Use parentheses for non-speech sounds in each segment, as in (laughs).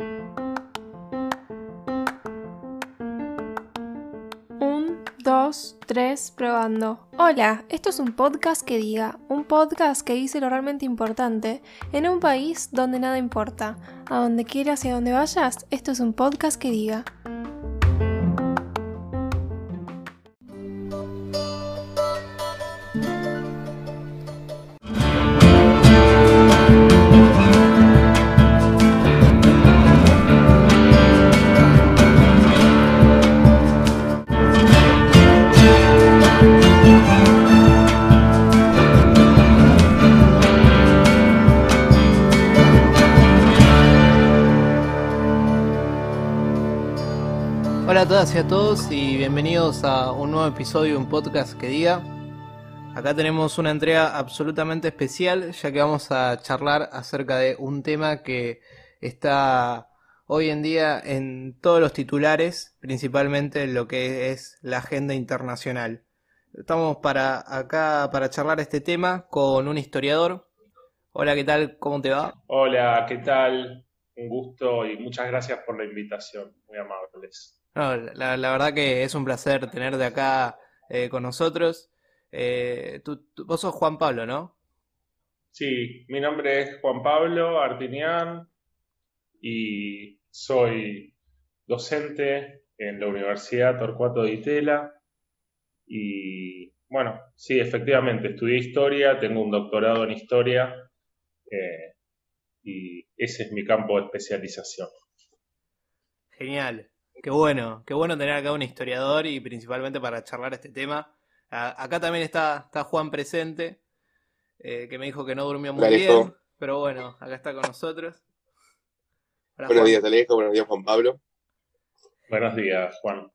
Un, dos, tres, probando. Hola, esto es un podcast que diga, un podcast que dice lo realmente importante en un país donde nada importa. A donde quieras y a donde vayas, esto es un podcast que diga. A un nuevo episodio de un podcast que diga. Acá tenemos una entrega absolutamente especial ya que vamos a charlar acerca de un tema que está hoy en día en todos los titulares, principalmente en lo que es la agenda internacional. Estamos para acá para charlar este tema con un historiador. Hola, ¿qué tal? ¿Cómo te va? Hola, ¿qué tal? Un gusto y muchas gracias por la invitación, muy amables. No, la, la verdad que es un placer tenerte acá eh, con nosotros. Eh, tú, tú- vos sos Juan Pablo, ¿no? Sí, mi nombre es Juan Pablo Artinian y soy docente en la Universidad Torcuato de Itela y bueno, sí, efectivamente, estudié historia, tengo un doctorado en historia eh, y ese es mi campo de especialización. Genial. Qué bueno, qué bueno tener acá un historiador y principalmente para charlar este tema. A- acá también está, está Juan presente, eh, que me dijo que no durmió muy bien, pero bueno, acá está con nosotros. Hola, Buenos Juan. días, Alejo. Buenos días, Juan Pablo. Buenos días, Juan.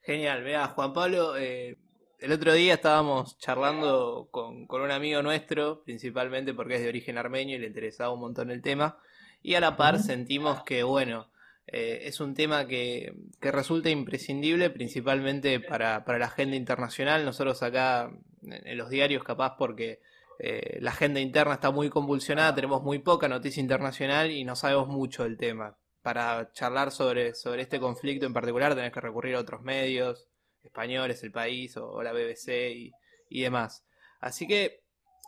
Genial, vea, Juan Pablo, eh, el otro día estábamos charlando con, con un amigo nuestro, principalmente porque es de origen armenio y le interesaba un montón el tema, y a la par sentimos que, bueno, eh, es un tema que, que resulta imprescindible, principalmente para, para la agenda internacional. Nosotros acá en, los diarios, capaz porque eh, la agenda interna está muy convulsionada, tenemos muy poca noticia internacional y no sabemos mucho del tema para charlar sobre, sobre este conflicto en particular tenés que recurrir a otros medios, españoles, El País o, o la BBC y, y demás. Así que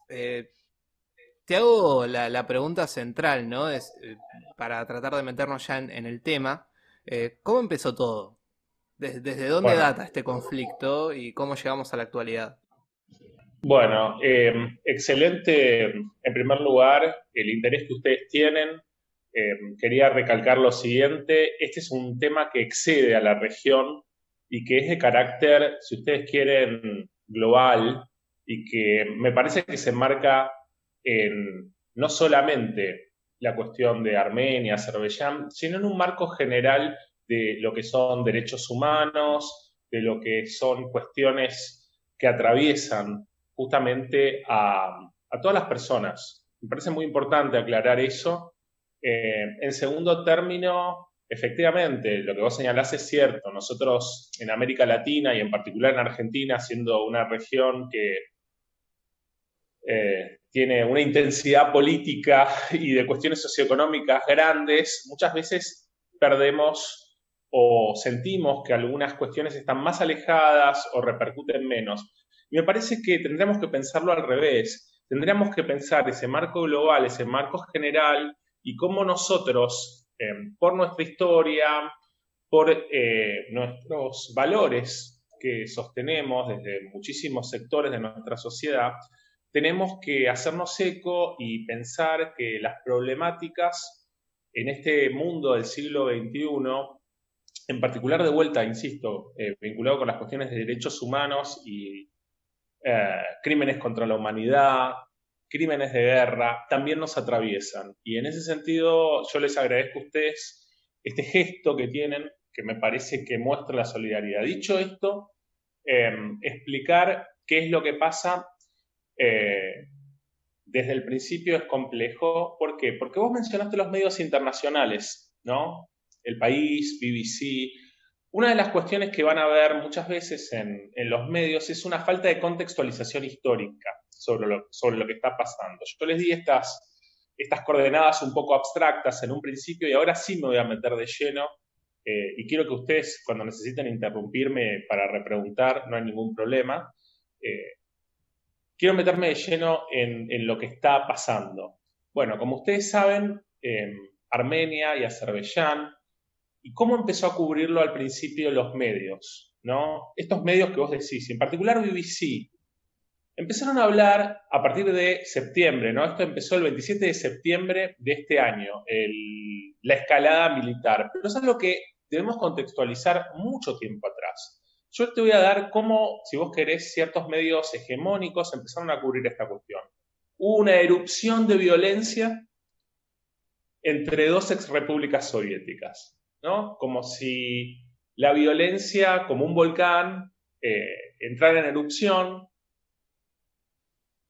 eh, te hago la, la pregunta central, ¿no? Es, eh, para tratar de meternos ya en, en el tema. Eh, ¿Cómo empezó todo? ¿Desde, desde dónde Bueno. data este conflicto y cómo llegamos a la actualidad? Bueno, eh, excelente, en primer lugar, el interés que ustedes tienen. Eh, quería recalcar lo siguiente, este es un tema que excede a la región y que es de carácter, si ustedes quieren, global y que me parece que se enmarca en no solamente la cuestión de Armenia, Azerbaiyán, sino en un marco general de lo que son derechos humanos, de lo que son cuestiones que atraviesan justamente a, todas las personas. Me parece muy importante aclarar eso. Eh, en segundo término, efectivamente, lo que vos señalás es cierto. Nosotros en América Latina y en particular en Argentina, siendo una región que eh, tiene una intensidad política y de cuestiones socioeconómicas grandes, muchas veces perdemos o sentimos que algunas cuestiones están más alejadas o repercuten menos. Y me parece que tendríamos que pensarlo al revés. Tendríamos que pensar ese marco global, ese marco general y cómo nosotros, eh, por nuestra historia, por eh, nuestros valores que sostenemos desde muchísimos sectores de nuestra sociedad, tenemos que hacernos eco y pensar que las problemáticas en este mundo del siglo XXI, en particular de vuelta, insisto, eh, vinculado con las cuestiones de derechos humanos y eh, crímenes contra la humanidad, crímenes de guerra, también nos atraviesan. Y en ese sentido, yo les agradezco a ustedes este gesto que tienen, que me parece que muestra la solidaridad. Dicho esto, eh, explicar qué es lo que pasa eh, desde el principio es complejo. ¿Por qué? Porque vos mencionaste los medios internacionales, ¿no? El país, BBC. Una de las cuestiones que van a ver muchas veces en, los medios es una falta de contextualización histórica sobre lo, sobre lo que está pasando. Yo les di estas estas coordenadas un poco abstractas en un principio y ahora sí me voy a meter de lleno eh, y quiero que ustedes cuando necesiten interrumpirme para repreguntar, no hay ningún problema. Eh, quiero meterme de lleno en, lo que está pasando. Bueno, como ustedes saben, Armenia y Azerbaiyán, y cómo empezó a cubrirlo al principio los medios, ¿no? Estos medios que vos decís, en particular BBC, empezaron a hablar a partir de septiembre, ¿no? Esto empezó el 27 de septiembre de este año, la escalada militar. Pero es algo que debemos contextualizar mucho tiempo atrás. Yo te voy a dar cómo, si vos querés, ciertos medios hegemónicos empezaron a cubrir esta cuestión. Hubo una erupción de violencia entre dos exrepúblicas soviéticas, ¿no? Como si la violencia, como un volcán, eh, entrara en erupción,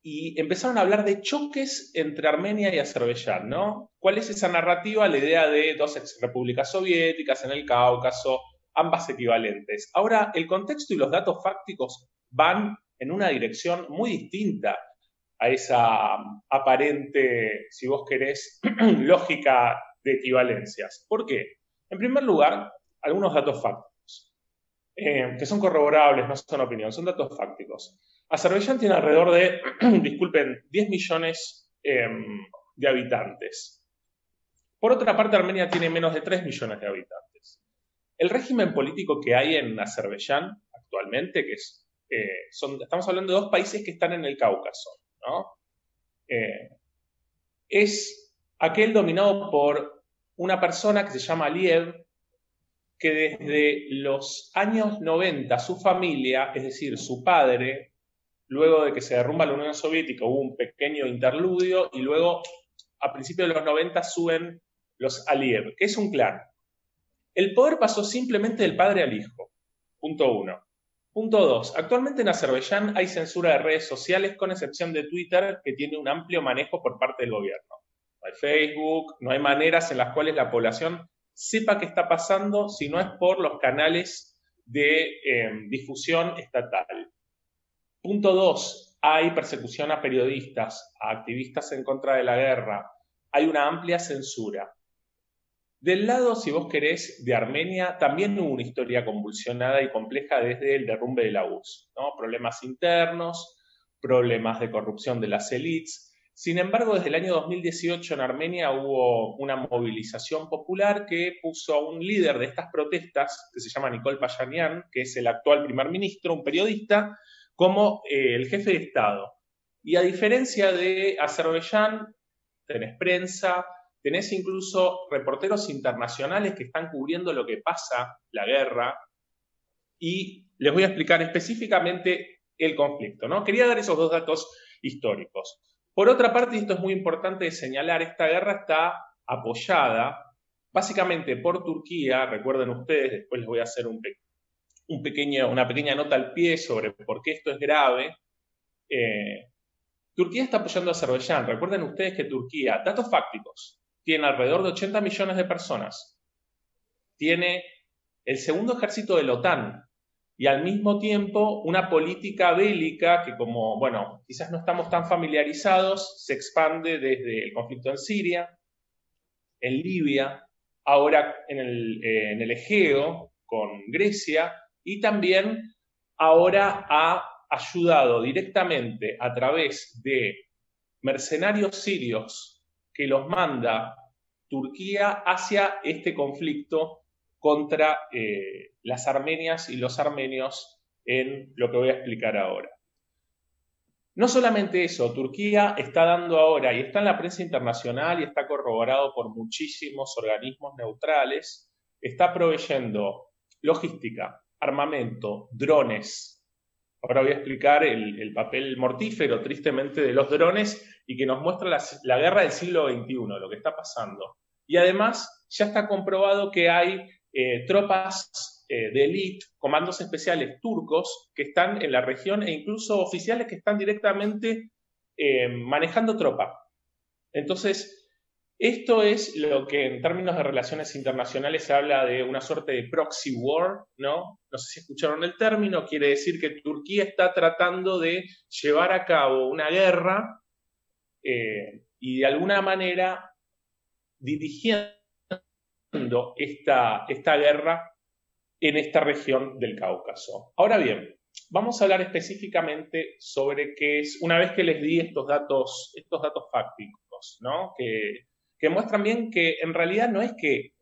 y empezaron a hablar de choques entre Armenia y Azerbaiyán, ¿no? ¿Cuál es esa narrativa? La idea de dos ex repúblicas soviéticas en el Cáucaso, ambas equivalentes. Ahora, el contexto y los datos fácticos van en una dirección muy distinta a esa um, aparente, si vos querés, (clears throat) lógica de equivalencias. ¿Por qué? En primer lugar, algunos datos fácticos, eh, que son corroborables, no son opinión, son datos fácticos. Azerbaiyán tiene alrededor de, (clears throat) disculpen, 10 millones em, de habitantes. Por otra parte, Armenia tiene menos de 3 millones de habitantes. El régimen político que hay en Azerbaiyán actualmente, que es, eh, estamos hablando de dos países que están en el Cáucaso, ¿no? Eh, es aquel dominado por una persona que se llama Aliyev, que desde los años 90 su familia, es decir, su padre, luego de que se derrumba la Unión Soviética hubo un pequeño interludio y luego a principios de los 90 suben los Aliyev, que es un clan. El poder pasó simplemente del padre al hijo. Punto uno. Punto dos. Actualmente en Azerbaiyán hay censura de redes sociales con excepción de Twitter que tiene un amplio manejo por parte del gobierno. No hay Facebook, no hay maneras en las cuales la población sepa qué está pasando si no es por los canales de eh, difusión estatal. Punto dos, hay persecución a periodistas, a activistas en contra de la guerra. Hay una amplia censura. Del lado, si vos querés, de Armenia, también hubo una historia convulsionada y compleja desde el derrumbe de la URSS. Problemas internos, problemas de corrupción de las élites. Sin embargo, desde el año 2018 en Armenia hubo una movilización popular que puso a un líder de estas protestas, que se llama Nicole Payanian, que es el actual primer ministro, un periodista, como eh, el jefe de Estado. Y a diferencia de Azerbaiyán, tenés prensa, tenés incluso reporteros internacionales que están cubriendo lo que pasa, la guerra, y les voy a explicar específicamente el conflicto. ¿no? Quería dar esos dos datos históricos. Por otra parte, y esto es muy importante de señalar, esta guerra está apoyada básicamente por Turquía, recuerden ustedes, después les voy a hacer un, pequeño, una pequeña nota al pie sobre por qué esto es grave. Eh, Turquía está apoyando a Azerbaiyán. Recuerden ustedes que Turquía, datos fácticos, tiene alrededor de 80 millones de personas. Tiene el segundo ejército de la OTAN y al mismo tiempo una política bélica que como, bueno, quizás no estamos tan familiarizados, se expande desde el conflicto en Siria, en Libia, ahora en el, eh, en el Egeo con Grecia y también ahora ha ayudado directamente a través de mercenarios sirios que los manda Turquía hacia este conflicto contra eh, las armenias y los armenios en lo que voy a explicar ahora. No solamente eso, Turquía está dando ahora, y está en la prensa internacional y está corroborado por muchísimos organismos neutrales, está proveyendo logística, armamento, drones. Ahora voy a explicar el, papel mortífero, tristemente, de los drones y que nos muestra la, guerra del siglo XXI, lo que está pasando. Y además ya está comprobado que hay eh, tropas eh, de élite, comandos especiales turcos que están en la región e incluso oficiales que están directamente eh, manejando tropa. Entonces, esto es lo que en términos de relaciones internacionales se habla de una suerte de proxy war, ¿no? No sé si escucharon el término, quiere decir que Turquía está tratando de llevar a cabo una guerra eh, y de alguna manera dirigiendo esta, esta guerra en esta región del Cáucaso. Ahora bien, vamos a hablar específicamente sobre qué es, una vez que les di estos datos, estos datos fácticos, ¿no? que, que muestran bien que en realidad no es que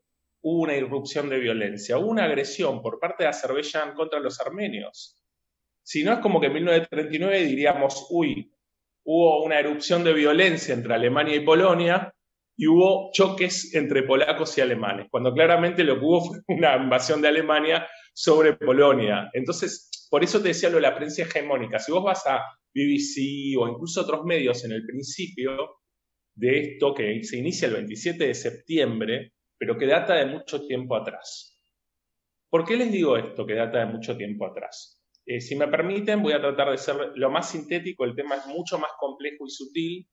hubo una irrupción de violencia, hubo una agresión por parte de Azerbaiyán contra los armenios. Si no es como que en 1939 diríamos, uy, hubo una erupción de violencia entre Alemania y Polonia y hubo choques entre polacos y alemanes, cuando claramente lo que hubo fue (laughs) una invasión de Alemania sobre Polonia. Entonces, por eso te decía lo de la prensa hegemónica. Si vos vas a BBC o incluso otros medios en el principio de esto que se inicia el 27 de septiembre, pero que data de mucho tiempo atrás. ¿Por qué les digo esto que data de mucho tiempo atrás? Eh, si me permiten, voy a tratar de ser lo más sintético, el tema es mucho más complejo y sutil,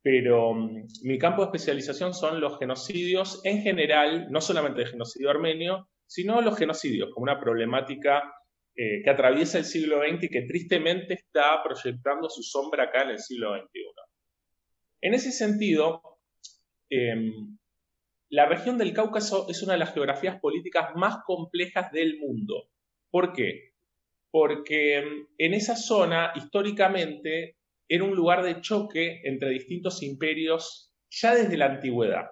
pero mm, mi campo de especialización son los genocidios en general, no solamente el genocidio armenio, sino los genocidios como una problemática eh, que atraviesa el siglo XX y que tristemente está proyectando su sombra acá en el siglo XXI. En ese sentido, em, la región del Cáucaso es una de las geografías políticas más complejas del mundo. ¿Por qué? Porque mm, en esa zona, históricamente, era un lugar de choque entre distintos imperios ya desde la antigüedad.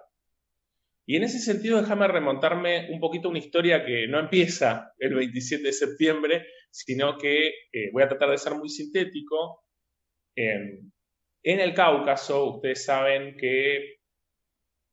Y en ese sentido, déjame remontarme un poquito a una historia que no empieza el 27 de septiembre, sino que eh, voy a tratar de ser muy sintético. en el Cáucaso, ustedes saben que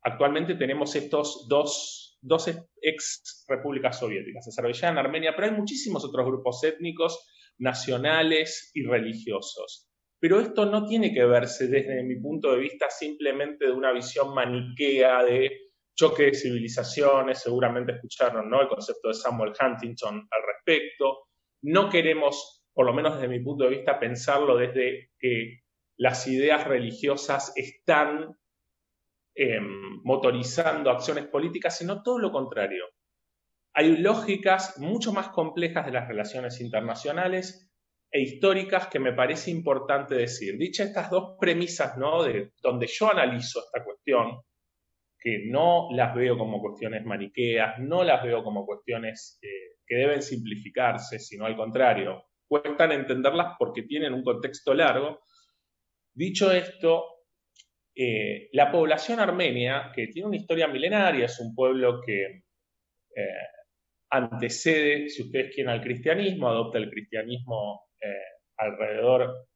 actualmente tenemos estos dos, dos ex repúblicas soviéticas, Azerbaiyán, Armenia, pero hay muchísimos otros grupos étnicos, nacionales y religiosos. Pero esto no tiene que verse desde mi punto de vista simplemente de una visión maniquea de choque de civilizaciones, seguramente escucharon ¿no? el concepto de Samuel Huntington al respecto. No queremos, por lo menos desde mi punto de vista, pensarlo desde que las ideas religiosas están Em, motorizando acciones políticas, sino todo lo contrario. Hay lógicas mucho más complejas de las relaciones internacionales e históricas que me parece importante decir. Dicha estas dos premisas, ¿no? De donde yo analizo esta cuestión, que no las veo como cuestiones maniqueas, no las veo como cuestiones eh, que deben simplificarse, sino al contrario, cuestan entenderlas porque tienen un contexto largo. Dicho esto, eh, la población armenia, que tiene una historia milenaria, es un pueblo que eh, antecede, si ustedes quieren, al cristianismo, adopta el cristianismo eh, alrededor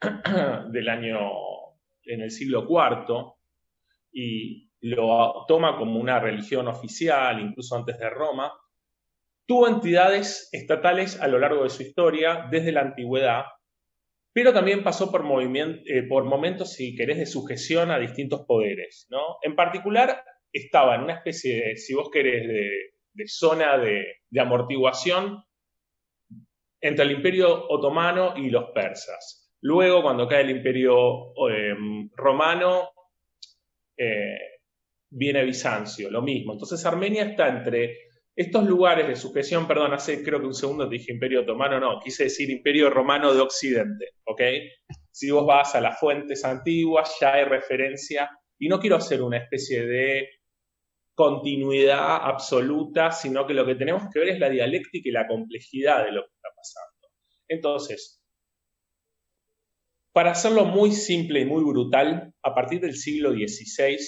(clears throat) del año, en el siglo IV, y lo toma como una religión oficial, incluso antes de Roma, tuvo entidades estatales a lo largo de su historia, desde la antigüedad, pero también pasó por, eh, por momentos, si querés, de sujeción a distintos poderes. ¿no? En particular, estaba en una especie de, si vos querés, de, zona de, amortiguación entre el imperio otomano y los persas. Luego, cuando cae el imperio em, romano, eh, viene Bizancio, lo mismo. Entonces Armenia está entre estos lugares de sujeción, perdón, hace creo que un segundo te dije imperio otomano, no, quise decir imperio romano de Occidente, ¿ok? Si vos vas a las fuentes antiguas, ya hay referencia, y no quiero hacer una especie de continuidad absoluta, sino que lo que tenemos que ver es la dialéctica y la complejidad de lo que está pasando. Entonces, para hacerlo muy simple y muy brutal, a partir del siglo XVI,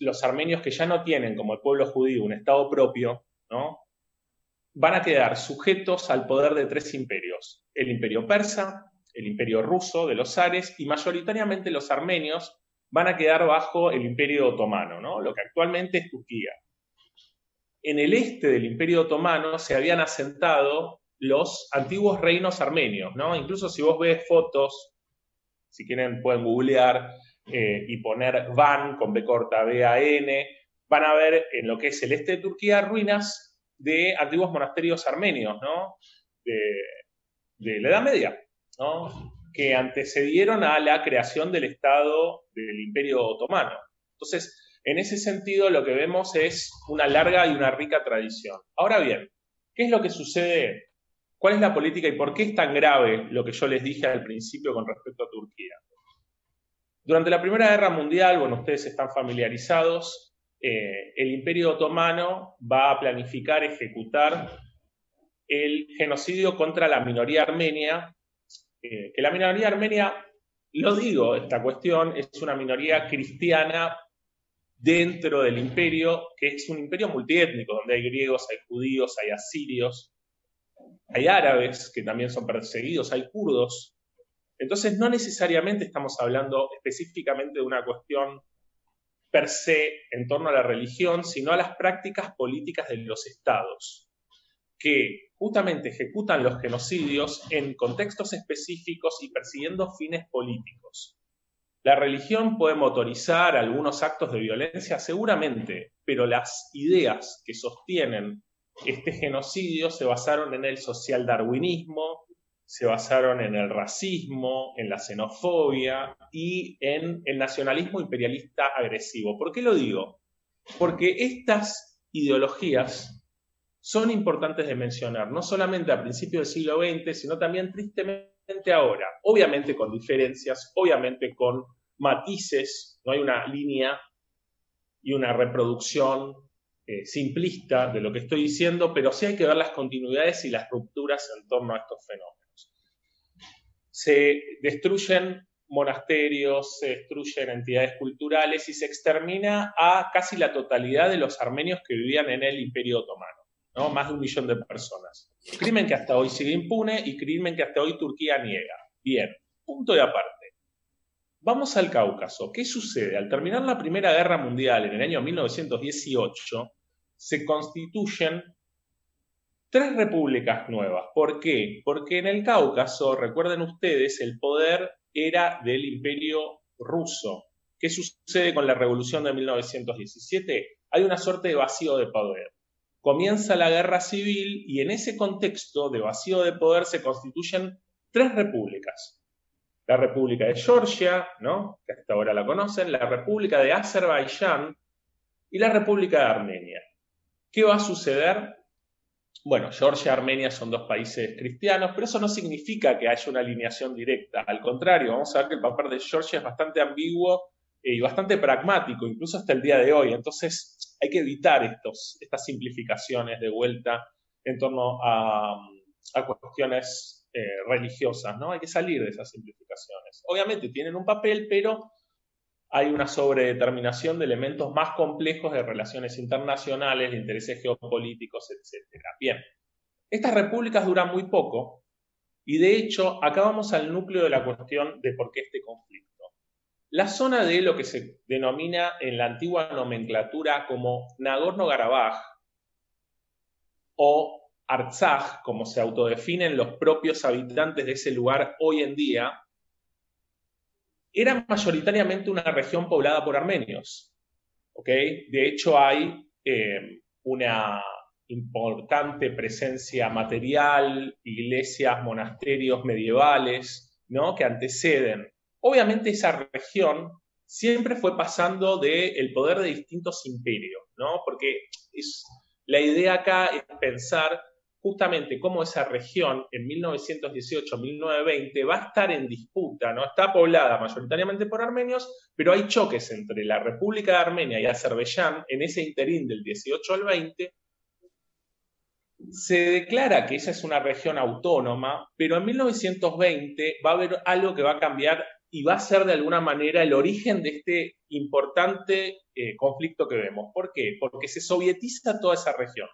los armenios que ya no tienen, como el pueblo judío, un Estado propio, ¿no? van a quedar sujetos al poder de tres imperios. El imperio persa, el imperio ruso de los zares y mayoritariamente los armenios van a quedar bajo el imperio otomano, ¿no? lo que actualmente es Turquía. En el este del imperio otomano se habían asentado los antiguos reinos armenios, ¿no? Incluso si vos ves fotos, si quieren pueden googlear, eh, y poner Van con B corta, B A N, van a ver en lo que es el este de Turquía ruinas de antiguos monasterios armenios, ¿no? De, la Edad Media, ¿no? Que antecedieron a la creación del Estado del Imperio Otomano. Entonces, en ese sentido, lo que vemos es una larga y una rica tradición. Ahora bien, ¿qué es lo que sucede? ¿Cuál es la política y por qué es tan grave lo que yo les dije al principio con respecto a Turquía? Durante la Primera Guerra Mundial, bueno, ustedes están familiarizados, eh, el Imperio Otomano va a planificar, ejecutar el genocidio contra la minoría armenia, eh, la minoría armenia, lo digo, esta cuestión, es una minoría cristiana dentro del imperio, que es un imperio multiétnico, donde hay griegos, hay judíos, hay asirios, hay árabes que también son perseguidos, hay kurdos. Entonces no necesariamente estamos hablando específicamente de una cuestión per se en torno a la religión, sino a las prácticas políticas de los estados, que justamente ejecutan los genocidios en contextos específicos y persiguiendo fines políticos. La religión puede motorizar algunos actos de violencia, seguramente, pero las ideas que sostienen este genocidio se basaron en el socialdarwinismo, se basaron en el racismo, en la xenofobia y en el nacionalismo imperialista agresivo. ¿Por qué lo digo? Porque estas ideologías son importantes de mencionar, no solamente a principios del siglo XX, sino también tristemente ahora, obviamente con diferencias, obviamente con matices, no hay una línea y una reproducción eh, simplista de lo que estoy diciendo, pero sí hay que ver las continuidades y las rupturas en torno a estos fenómenos. Se destruyen monasterios, se destruyen entidades culturales y se extermina a casi la totalidad de los armenios que vivían en el Imperio Otomano. Más de un millón de personas. Crimen que hasta hoy sigue impune y crimen que hasta hoy Turquía niega. Bien, punto de aparte. Vamos al Cáucaso. ¿Qué sucede? Al terminar la Primera Guerra Mundial en el año 1918, se constituyen tres repúblicas nuevas. ¿Por qué? Porque en el Cáucaso, recuerden ustedes, el poder era del imperio ruso. ¿Qué sucede con la revolución de 1917? Hay una suerte de vacío de poder comienza la guerra civil y en ese contexto de vacío de poder se constituyen tres repúblicas. La República de Georgia, ¿no? que hasta ahora la conocen, la República de Azerbaiyán y la República de Armenia. ¿Qué va a suceder? Bueno, Georgia y Armenia son dos países cristianos, pero eso no significa que haya una alineación directa. Al contrario, vamos a ver que el papel de Georgia es bastante ambiguo y bastante pragmático, incluso hasta el día de hoy. Entonces hay que evitar estos, estas simplificaciones de vuelta en torno a, cuestiones eh, religiosas, ¿no? Hay que salir de esas simplificaciones. Obviamente tienen un papel, pero hay una sobredeterminación de elementos más complejos de relaciones internacionales, de intereses geopolíticos, etc. Bien, estas repúblicas duran muy poco y de hecho acá vamos al núcleo de la cuestión de por qué este conflicto. La zona de lo que se denomina en la antigua nomenclatura como Nagorno-Karabaj o Artsaj, como se autodefinen los propios habitantes de ese lugar hoy en día, era mayoritariamente una región poblada por armenios. De hecho, hay eh, una importante presencia material, iglesias, monasterios medievales, ¿no? que anteceden Obviamente esa región siempre fue pasando del poder de distintos imperios, ¿no? Porque es, la idea acá es pensar justamente cómo esa región en 1918-1920 va a estar en disputa, ¿no? Está poblada mayoritariamente por armenios, pero hay choques entre la República de Armenia y Azerbaiyán en ese interín del 18 al 20. Se declara que esa es una región autónoma, pero en 1920 va a haber algo que va a cambiar y va a ser de alguna manera el origen de este importante eh, conflicto que vemos. ¿Por qué? Porque se sovietiza toda esa región.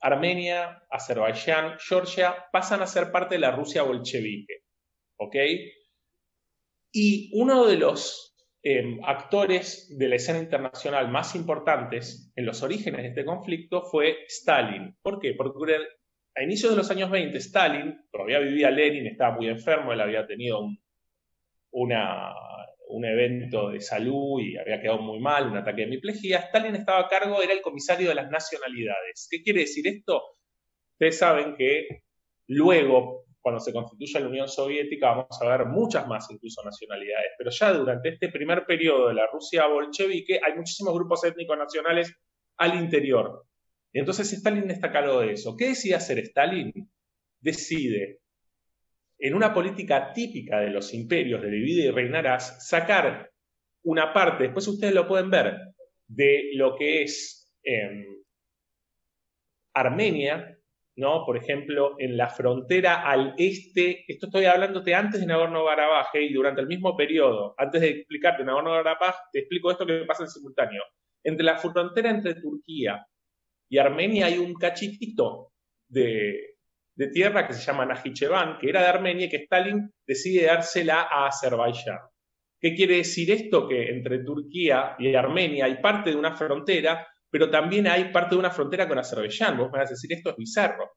Armenia, Azerbaiyán, Georgia pasan a ser parte de la Rusia bolchevique. ¿Ok? Y uno de los em, actores de la escena internacional más importantes en los orígenes de este conflicto fue Stalin. ¿Por qué? Porque a inicios de los años 20, Stalin, todavía vivía Lenin, estaba muy enfermo, él había tenido un una, un evento de salud y había quedado muy mal, un ataque de hemiplegia, Stalin estaba a cargo, era el comisario de las nacionalidades. ¿Qué quiere decir esto? Ustedes saben que luego, cuando se constituye la Unión Soviética, vamos a ver muchas más incluso nacionalidades, pero ya durante este primer periodo de la Rusia bolchevique hay muchísimos grupos étnicos nacionales al interior. Y entonces Stalin está a cargo de eso. ¿Qué decide hacer Stalin? Decide en una política típica de los imperios de divide y reinarás, sacar una parte, después ustedes lo pueden ver, de lo que es em, Armenia, ¿no? Por ejemplo, en la frontera al este, esto estoy hablándote antes de Nagorno-Karabaj y durante el mismo periodo, antes de explicarte Nagorno-Karabaj, te explico esto que pasa en simultáneo. Entre la frontera entre Turquía y Armenia hay un cachitito de, de tierra que se llama Najicheván, que era de Armenia y que Stalin decide dársela a Azerbaiyán. ¿Qué quiere decir esto? Que entre Turquía y Armenia hay parte de una frontera, pero también hay parte de una frontera con Azerbaiyán. Vos me vas a decir, esto es bizarro.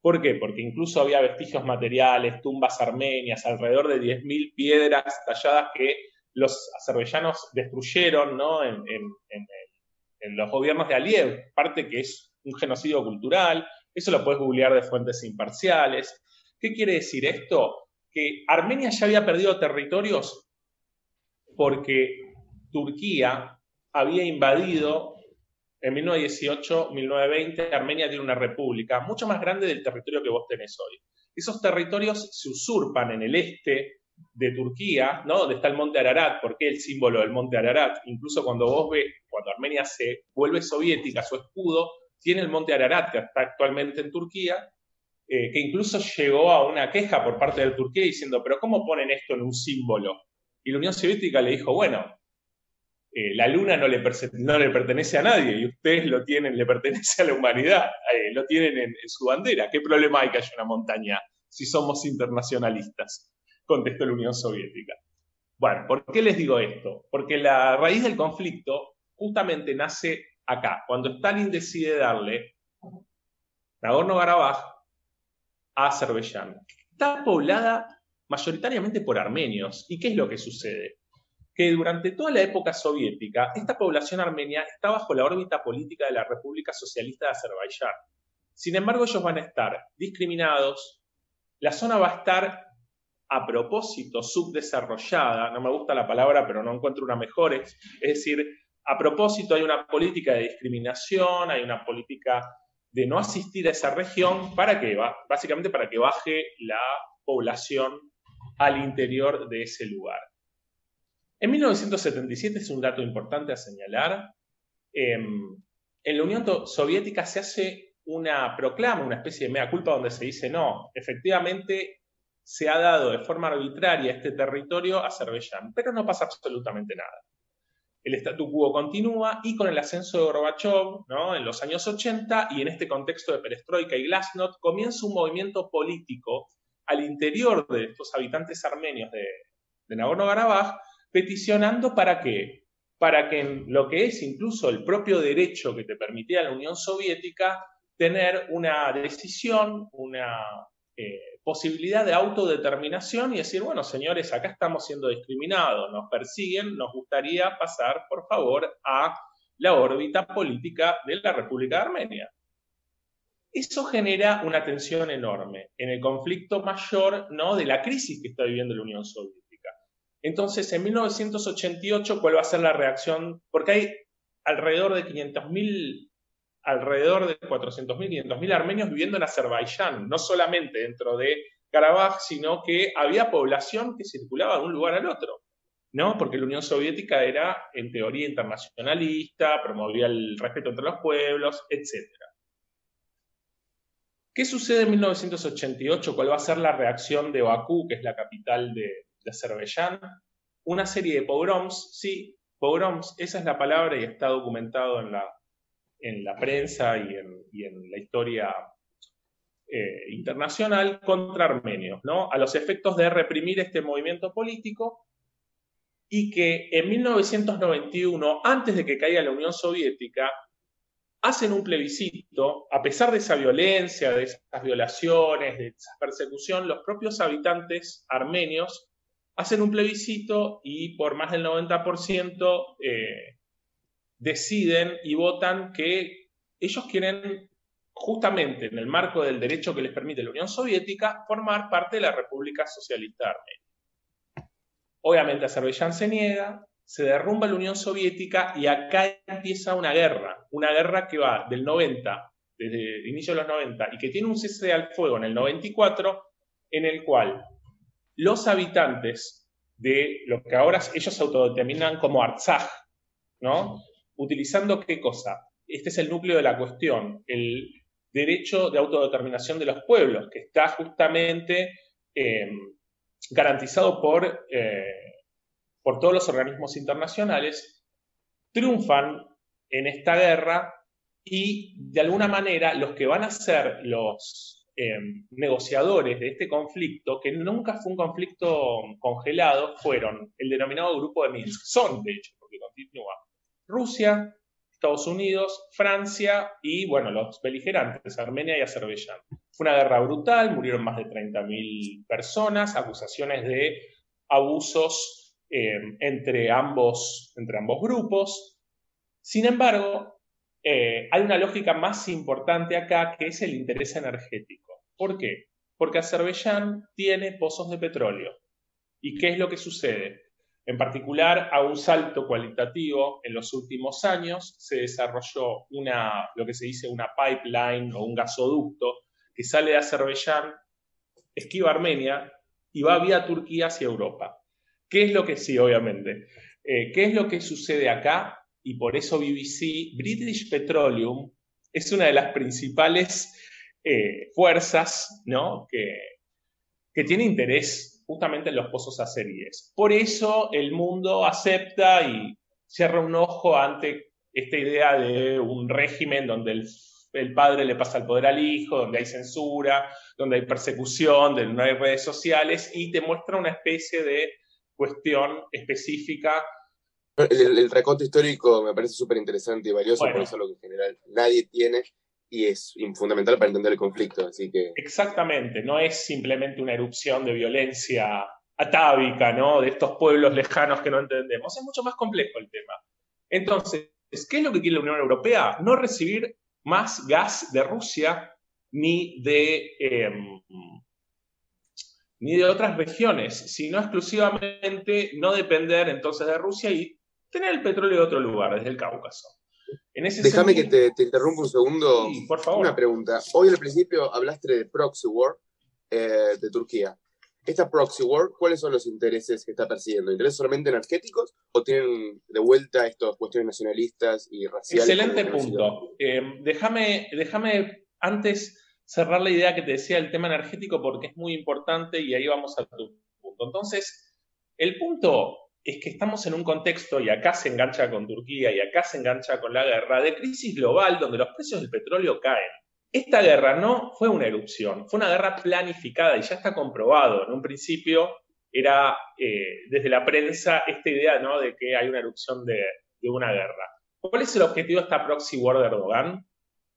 ¿Por qué? Porque incluso había vestigios materiales, tumbas armenias, alrededor de 10.000 piedras talladas que los azerbaiyanos destruyeron ¿no? en, en los gobiernos de Aliyev, parte que es un genocidio cultural, eso lo puedes googlear de fuentes imparciales. ¿Qué quiere decir esto? Que Armenia ya había perdido territorios porque Turquía había invadido en 1918-1920, Armenia tiene una república mucho más grande del territorio que vos tenés hoy. Esos territorios se usurpan en el este de Turquía, ¿no? Donde está el monte Ararat, porque el símbolo del monte Ararat, incluso cuando vos ves, cuando Armenia se vuelve soviética, su escudo tiene el monte Ararat, que está actualmente en Turquía, eh, que incluso llegó a una queja por parte de Turquía diciendo, pero ¿cómo ponen esto en un símbolo? Y la Unión Soviética le dijo, bueno, eh, la luna no le, pertenece a nadie y ustedes lo tienen, le pertenece a la humanidad, eh, lo tienen en, su bandera. ¿Qué problema hay que haya una montaña si somos internacionalistas? Contestó la Unión Soviética. Bueno, ¿por qué les digo esto? Porque la raíz del conflicto justamente nace acá, cuando Stalin decide darle Nagorno-Karabaj a Azerbaiyán. Está poblada mayoritariamente por armenios. ¿Y qué es lo que sucede? Que durante toda la época soviética, esta población armenia está bajo la órbita política de la República Socialista de Azerbaiyán. Sin embargo, ellos van a estar discriminados, la zona va a estar a propósito subdesarrollada, no me gusta la palabra, pero no encuentro una mejor, es decir, a propósito hay una política de discriminación, hay una política de no asistir a esa región para básicamente para que baje la población al interior de ese lugar. En 1977 es un dato importante a señalar. Em, en la Unión Soviética se hace una proclama, una especie de mea culpa donde se dice no, efectivamente se ha dado de forma arbitraria este territorio a Azerbaiyán, pero no pasa absolutamente nada. El statu quo continúa y con el ascenso de Gorbachev ¿no? en los años 80 y en este contexto de perestroika y glasnost comienza un movimiento político al interior de estos habitantes armenios de, Nagorno-Karabaj, peticionando para qué? Para que en lo que es incluso el propio derecho que te permitía la Unión Soviética, tener una decisión, una eh, posibilidad de autodeterminación y decir, bueno, señores, acá estamos siendo discriminados, nos persiguen, nos gustaría pasar, por favor, a la órbita política de la República Armenia. Eso genera una tensión enorme en el conflicto mayor ¿no? de la crisis que está viviendo la Unión Soviética. Entonces, en 1988, ¿cuál va a ser la reacción? Porque hay alrededor de 500.000, alrededor de 400.000, 500.000 armenios viviendo en Azerbaiyán, no solamente dentro de Karabaj, sino que había población que circulaba de un lugar al otro. ¿no? Porque la Unión Soviética era, en teoría, internacionalista, promovía el respeto entre los pueblos, etc. ¿Qué sucede en 1988? ¿Cuál va a ser la reacción de Bakú, que es la capital de, Azerbaiyán? Una serie de pogroms, sí, pogroms, esa es la palabra y está documentado en la, en la prensa y en, la historia eh, internacional contra armenios, ¿no? A los efectos de reprimir este movimiento político y que en 1991, antes de que caiga la Unión Soviética, hacen un plebiscito, a pesar de esa violencia, de esas violaciones, de esa persecución, los propios habitantes armenios hacen un plebiscito y por más del 90% eh, deciden y votan que ellos quieren, justamente en el marco del derecho que les permite la Unión Soviética, formar parte de la República Socialista Armenia. Obviamente Azerbaiyán se niega, se derrumba la Unión Soviética y acá empieza una guerra, una guerra que va del 90, desde el inicio de los 90, y que tiene un cese al fuego en el 94, en el cual los habitantes de lo que ahora ellos autodeterminan como Artsaj, ¿no? Utilizando qué cosa? Este es el núcleo de la cuestión, el derecho de autodeterminación de los pueblos, que está justamente eh, garantizado por, eh, por todos los organismos internacionales, triunfan en esta guerra y de alguna manera los que van a ser los eh, negociadores de este conflicto, que nunca fue un conflicto congelado, fueron el denominado Grupo de Minsk. Son, de hecho, porque continúa Rusia, Estados Unidos, Francia y, bueno, los beligerantes, Armenia y Azerbaiyán. Fue una guerra brutal, murieron más de 30.000 personas, acusaciones de abusos eh, entre, ambos, entre ambos grupos. Sin embargo, eh, hay una lógica más importante acá que es el interés energético. ¿Por qué? Porque Azerbaiyán tiene pozos de petróleo. ¿Y qué es lo que sucede? En particular, a un salto cualitativo en los últimos años se desarrolló una, lo que se dice una pipeline o un gasoducto que sale de Azerbaiyán, esquiva Armenia y va vía Turquía hacia Europa. ¿Qué es lo que sí, obviamente? Eh, ¿Qué es lo que sucede acá? Y por eso BBC, British Petroleum, es una de las principales eh, fuerzas que tiene interés justamente en los pozos azeríes. Por eso el mundo acepta y cierra un ojo ante esta idea de un régimen donde el, padre le pasa el poder al hijo, donde hay censura, donde hay persecución, donde no hay redes sociales y te muestra una especie de cuestión específica. El, el reconto histórico me parece súper interesante y valioso, por eso lo que en general nadie tiene y es fundamental para entender el conflicto, así que... Exactamente, no es simplemente una erupción de violencia atávica, ¿no? De estos pueblos lejanos que no entendemos, es mucho más complejo el tema. Entonces, ¿qué es lo que quiere la Unión Europea? No recibir más gas de Rusia ni de, em, ni de otras regiones, sino exclusivamente no depender entonces de Rusia y tener el petróleo de otro lugar, desde el Cáucaso. Déjame que te, interrumpa un segundo. por favor. Una pregunta. Hoy al principio hablaste de proxy war eh, de Turquía. ¿Esta proxy war, cuáles son los intereses que está persiguiendo? ¿Intereses solamente energéticos o tienen de vuelta estas cuestiones nacionalistas y raciales? Excelente punto. Eh, déjame, déjame antes cerrar la idea que te decía del tema energético porque es muy importante y ahí vamos a tu punto. Entonces, el punto es que estamos en un contexto, y acá se engancha con Turquía y acá se engancha con la guerra, de crisis global donde los precios del petróleo caen. Esta guerra no fue una erupción, fue una guerra planificada y ya está comprobado. En un principio era eh, desde la prensa esta idea de que hay una erupción de, de una guerra. ¿Cuál es el objetivo de esta proxy war de Erdogan?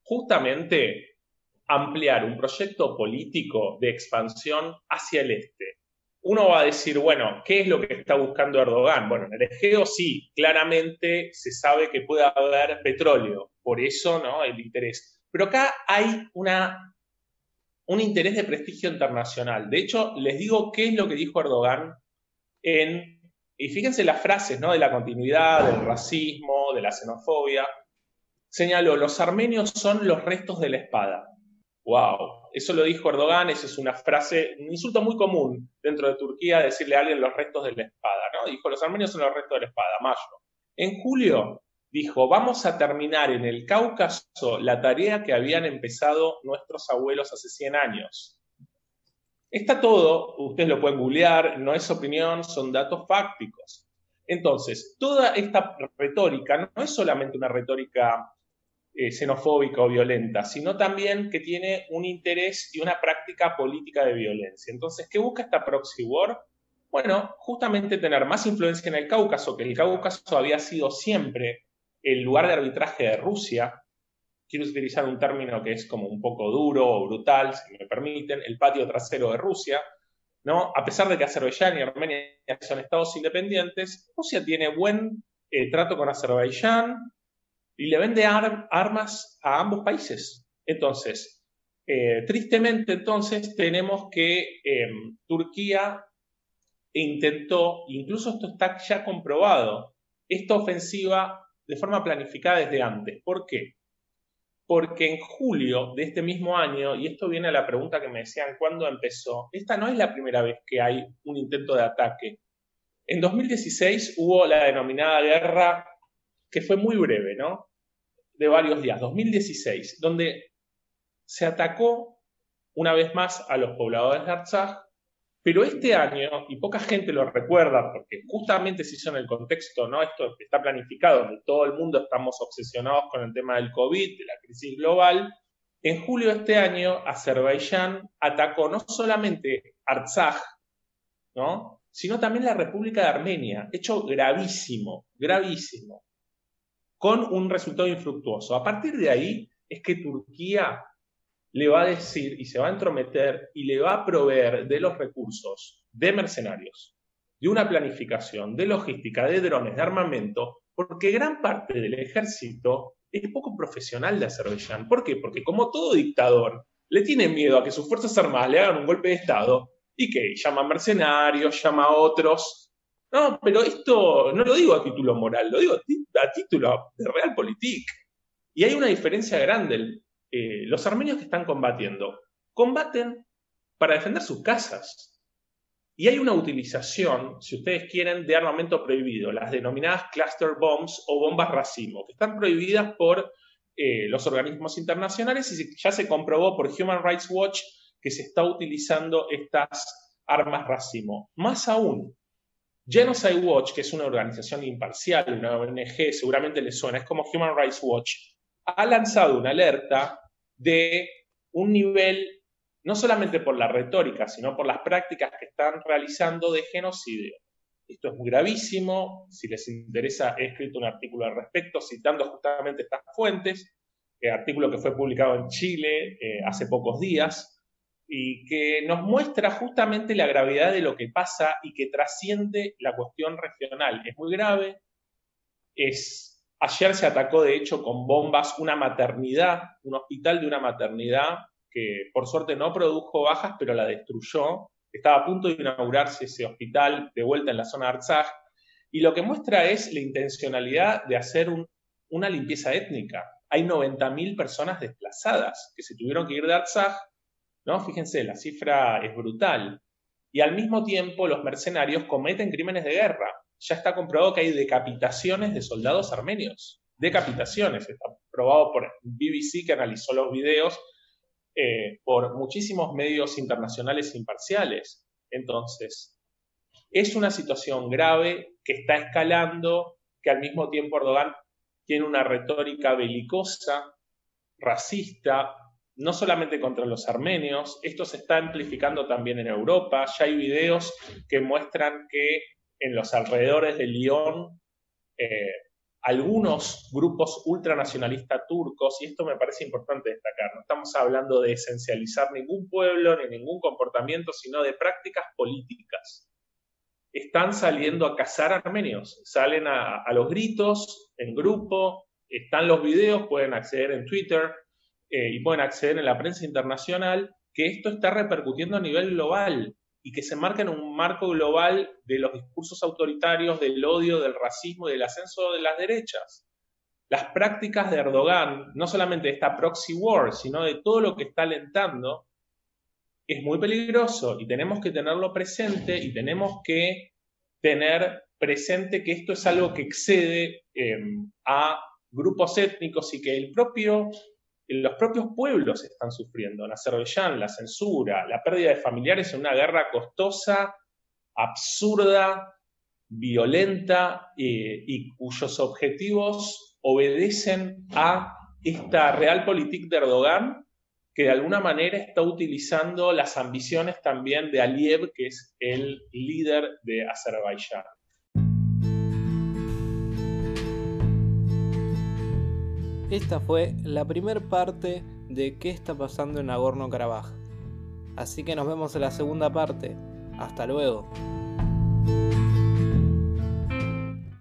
Justamente ampliar un proyecto político de expansión hacia el este uno va a decir, bueno, ¿qué es lo que está buscando Erdogan? Bueno, en el Egeo sí, claramente se sabe que puede haber petróleo, por eso, ¿no? El interés. Pero acá hay una, un interés de prestigio internacional. De hecho, les digo qué es lo que dijo Erdogan en, y fíjense las frases, ¿no? De la continuidad, del racismo, de la xenofobia. Señaló, los armenios son los restos de la espada. ¡Wow! Eso lo dijo Erdogan, esa es una frase, un insulto muy común dentro de Turquía, decirle a alguien los restos de la espada, ¿no? Dijo, los armenios son los restos de la espada, mayo. En julio dijo, vamos a terminar en el Cáucaso la tarea que habían empezado nuestros abuelos hace 100 años. Está todo, ustedes lo pueden googlear, no es opinión, son datos fácticos. Entonces, toda esta retórica no es solamente una retórica eh, xenofóbica o violenta, sino también que tiene un interés y una práctica política de violencia. Entonces, ¿qué busca esta proxy war? Bueno, justamente tener más influencia en el Cáucaso, que el Cáucaso había sido siempre el lugar de arbitraje de Rusia. Quiero utilizar un término que es como un poco duro o brutal, si me permiten, el patio trasero de Rusia. ¿no? A pesar de que Azerbaiyán y Armenia son estados independientes, Rusia tiene buen eh, trato con Azerbaiyán, y le vende armas a ambos países. Entonces, eh, tristemente entonces tenemos que em, Turquía intentó, incluso esto está ya comprobado, esta ofensiva de forma planificada desde antes. ¿Por qué? porque en julio de este mismo año, y esto viene a la pregunta que me decían, ¿cuándo empezó? Esta no es la primera vez que hay un intento de ataque. En 2016 hubo la denominada guerra, que fue muy breve, ¿no? De varios días, 2016, donde se atacó una vez más a los pobladores de Artsaj, pero este año, y poca gente lo recuerda, porque justamente se hizo en el contexto, ¿no? Esto está planificado, donde todo el mundo estamos obsesionados con el tema del COVID, de la crisis global. En julio de este año, Azerbaiyán atacó no solamente Artsaj, ¿no? sino también la República de Armenia, hecho gravísimo, gravísimo, con un resultado infructuoso. A partir de ahí es que Turquía le va a decir y se va a entrometer y le va a proveer de los recursos de mercenarios, de una planificación, de logística, de drones, de armamento, porque gran parte del ejército es poco profesional de Azerbaiyán. ¿Por qué? Porque como todo dictador, le tiene miedo a que sus Fuerzas Armadas le hagan un golpe de Estado y que llama a mercenarios, llama a otros. No, pero esto no lo digo a título moral, lo digo a título de realpolitik. Y hay una diferencia grande. Eh, los armenios que están combatiendo combaten para defender sus casas. Y hay una utilización, si ustedes quieren, de armamento prohibido, las denominadas cluster bombs o bombas racimo, que están prohibidas por eh, los organismos internacionales y ya se comprobó por Human Rights Watch que se está utilizando estas armas racimo. Más aún, Genocide Watch, que es una organización imparcial, una ONG, seguramente les suena, es como Human Rights Watch, ha lanzado una alerta de un nivel, no solamente por la retórica, sino por las prácticas que están realizando de genocidio. Esto es muy gravísimo, si les interesa he escrito un artículo al respecto citando justamente estas fuentes, el artículo que fue publicado en Chile eh, hace pocos días, y que nos muestra justamente la gravedad de lo que pasa y que trasciende la cuestión regional. Es muy grave, es Ayer se atacó, de hecho, con bombas una maternidad, un hospital de una maternidad que por suerte no produjo bajas, pero la destruyó. Estaba a punto de inaugurarse ese hospital de vuelta en la zona de Artsaj. Y lo que muestra es la intencionalidad de hacer una limpieza étnica. Hay 90.000 personas desplazadas que se tuvieron que ir de Artsaj. ¿No? Fíjense, la cifra es brutal. Y al mismo tiempo los mercenarios cometen crímenes de guerra ya está comprobado que hay decapitaciones de soldados armenios. Decapitaciones. Está probado por BBC que analizó los videos, eh, por muchísimos medios internacionales imparciales. Entonces, es una situación grave que está escalando, que al mismo tiempo Erdogan tiene una retórica belicosa, racista, no solamente contra los armenios, esto se está amplificando también en Europa, ya hay videos que muestran que en los alrededores de Lyon eh, algunos grupos ultranacionalistas turcos, y esto me parece importante destacar, no estamos hablando de esencializar ningún pueblo ni ningún comportamiento, sino de prácticas políticas. Están saliendo a cazar armenios, salen a, los gritos, en grupo, están los videos, pueden acceder en Twitter eh, y pueden acceder en la prensa internacional, que esto está repercutiendo a nivel global y que se marca en un marco global de los discursos autoritarios, del odio, del racismo y del ascenso de las derechas. Las prácticas de Erdogan, no solamente de esta proxy war, sino de todo lo que está alentando, es muy peligroso y tenemos que tenerlo presente y tenemos que tener presente que esto es algo que excede em, a grupos étnicos y que el propio los propios pueblos están sufriendo. En Azerbaiyán, la censura, la pérdida de familiares en una guerra costosa, absurda, violenta eh, y cuyos objetivos obedecen a esta realpolitik de Erdogan, que de alguna manera está utilizando las ambiciones también de Aliyev, que es el líder de Azerbaiyán. Esta fue la primera parte de qué está pasando en Nagorno-Karabaj. Así que nos vemos en la segunda parte. Hasta luego.